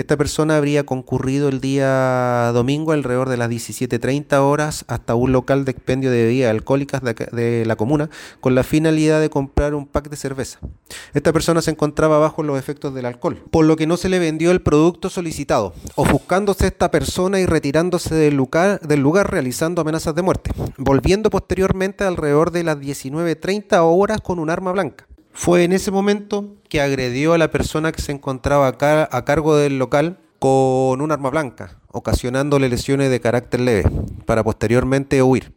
Esta persona habría concurrido el día domingo alrededor de las 17.30 horas hasta un local de expendio de bebidas alcohólicas de, la comuna con la finalidad de comprar un pack de cerveza. Esta persona se encontraba bajo los efectos del alcohol, por lo que no se le vendió el producto solicitado, ofuscándose esta persona y retirándose del lugar, del lugar realizando amenazas de muerte, volviendo posteriormente alrededor de las 19.30 horas con un arma blanca. Fue en ese momento que agredió a la persona que se encontraba acá a cargo del local con un arma blanca, ocasionándole lesiones de carácter leve, para posteriormente huir.